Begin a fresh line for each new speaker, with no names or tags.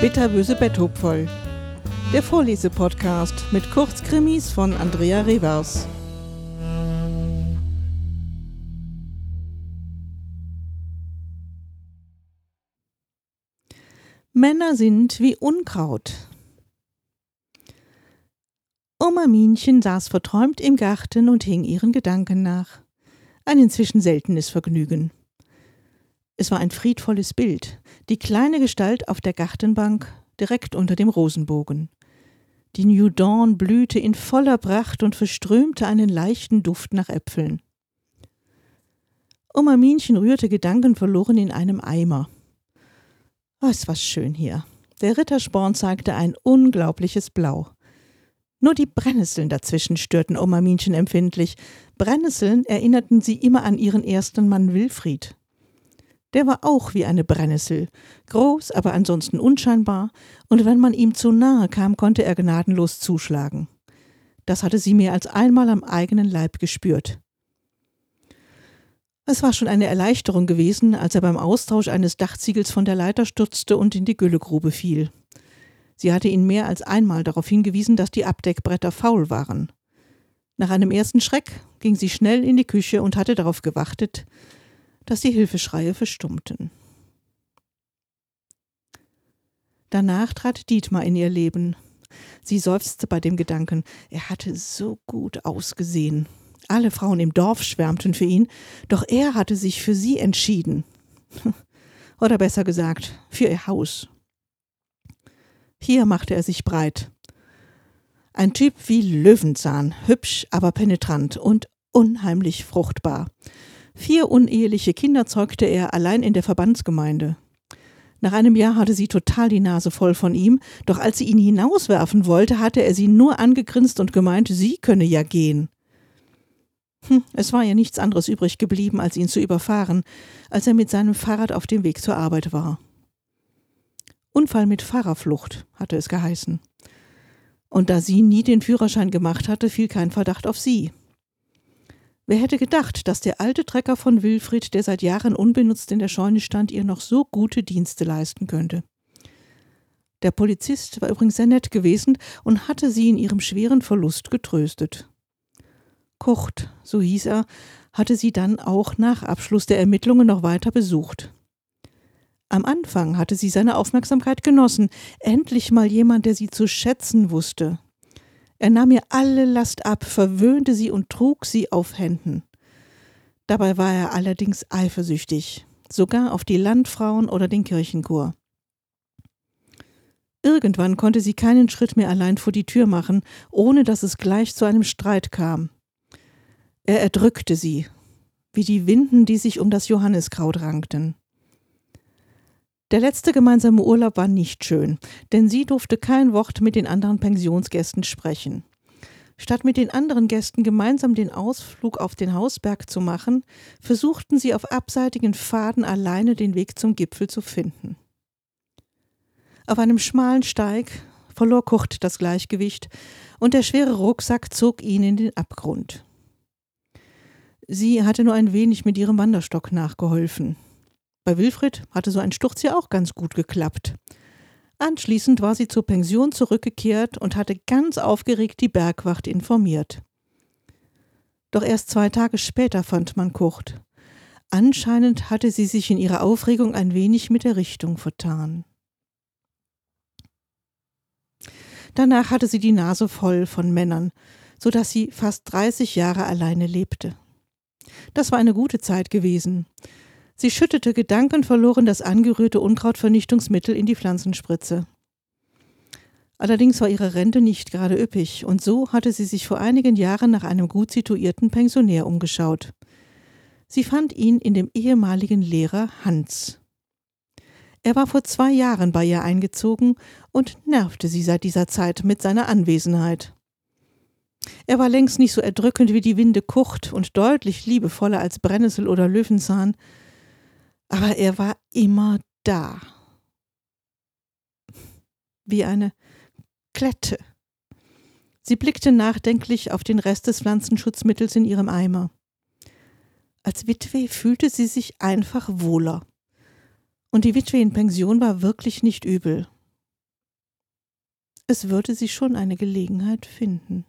Bitterböse Betthupferl. Der Vorlesepodcast mit Kurzkrimis von Andrea Revers. Männer sind wie Unkraut. Oma Minchen saß verträumt im Garten und hing ihren Gedanken nach. Ein inzwischen seltenes Vergnügen. Es war ein friedvolles Bild, die kleine Gestalt auf der Gartenbank direkt unter dem Rosenbogen. Die New Dawn blühte in voller Pracht und verströmte einen leichten Duft nach Äpfeln. Oma Minchen rührte gedankenverloren in einem Eimer. Oh, es war schön hier. Der Rittersporn zeigte ein unglaubliches Blau. Nur die Brennnesseln dazwischen störten Oma Minchen empfindlich. Brennnesseln erinnerten sie immer an ihren ersten Mann Wilfried. Der war auch wie eine Brennnessel, groß, aber ansonsten unscheinbar, und wenn man ihm zu nahe kam, konnte er gnadenlos zuschlagen. Das hatte sie mehr als einmal am eigenen Leib gespürt. Es war schon eine Erleichterung gewesen, als er beim Austausch eines Dachziegels von der Leiter stürzte und in die Güllegrube fiel. Sie hatte ihn mehr als einmal darauf hingewiesen, dass die Abdeckbretter faul waren. Nach einem ersten Schreck ging sie schnell in die Küche und hatte darauf gewartet, dass die Hilfeschreie verstummten. Danach trat Dietmar in ihr Leben. Sie seufzte bei dem Gedanken, er hatte so gut ausgesehen. Alle Frauen im Dorf schwärmten für ihn, doch er hatte sich für sie entschieden. Oder besser gesagt, für ihr Haus. Hier machte er sich breit. Ein Typ wie Löwenzahn, hübsch, aber penetrant und unheimlich fruchtbar. Vier uneheliche Kinder zeugte er allein in der Verbandsgemeinde. Nach einem Jahr hatte sie total die Nase voll von ihm, doch als sie ihn hinauswerfen wollte, hatte er sie nur angegrinst und gemeint, sie könne ja gehen. Hm, es war ja nichts anderes übrig geblieben, als ihn zu überfahren, als er mit seinem Fahrrad auf dem Weg zur Arbeit war. Unfall mit Fahrerflucht, hatte es geheißen. Und da sie nie den Führerschein gemacht hatte, fiel kein Verdacht auf sie. Wer hätte gedacht, dass der alte Trecker von Wilfried, der seit Jahren unbenutzt in der Scheune stand, ihr noch so gute Dienste leisten könnte. Der Polizist war übrigens sehr nett gewesen und hatte sie in ihrem schweren Verlust getröstet. Kurt, so hieß er, hatte sie dann auch nach Abschluss der Ermittlungen noch weiter besucht. Am Anfang hatte sie seine Aufmerksamkeit genossen, endlich mal jemand, der sie zu schätzen wusste. Er nahm ihr alle Last ab, verwöhnte sie und trug sie auf Händen. Dabei war er allerdings eifersüchtig, sogar auf die Landfrauen oder den Kirchenchor. Irgendwann konnte sie keinen Schritt mehr allein vor die Tür machen, ohne dass es gleich zu einem Streit kam. Er erdrückte sie, wie die Winden, die sich um das Johanniskraut rankten. Der letzte gemeinsame Urlaub war nicht schön, denn sie durfte kein Wort mit den anderen Pensionsgästen sprechen. Statt mit den anderen Gästen gemeinsam den Ausflug auf den Hausberg zu machen, versuchten sie auf abseitigen Pfaden alleine den Weg zum Gipfel zu finden. Auf einem schmalen Steig verlor Kurt das Gleichgewicht und der schwere Rucksack zog ihn in den Abgrund. Sie hatte nur ein wenig mit ihrem Wanderstock nachgeholfen. Bei Wilfried hatte so ein Sturz ja auch ganz gut geklappt. Anschließend war sie zur Pension zurückgekehrt und hatte ganz aufgeregt die Bergwacht informiert. Doch erst zwei Tage später fand man Kurt. Anscheinend hatte sie sich in ihrer Aufregung ein wenig mit der Richtung vertan. Danach hatte sie die Nase voll von Männern, so dass sie fast 30 Jahre alleine lebte. Das war eine gute Zeit gewesen. Sie schüttete gedankenverloren das angerührte Unkrautvernichtungsmittel in die Pflanzenspritze. Allerdings war ihre Rente nicht gerade üppig, und so hatte sie sich vor einigen Jahren nach einem gut situierten Pensionär umgeschaut. Sie fand ihn in dem ehemaligen Lehrer Hans. Er war vor zwei Jahren bei ihr eingezogen und nervte sie seit dieser Zeit mit seiner Anwesenheit. Er war längst nicht so erdrückend wie die Winde Kucht und deutlich liebevoller als Brennnessel oder Löwenzahn, aber er war immer da. Wie eine Klette. Sie blickte nachdenklich auf den Rest des Pflanzenschutzmittels in ihrem Eimer. Als Witwe fühlte sie sich einfach wohler. Und die Witwe in Pension war wirklich nicht übel. es würde sich schon eine Gelegenheit finden.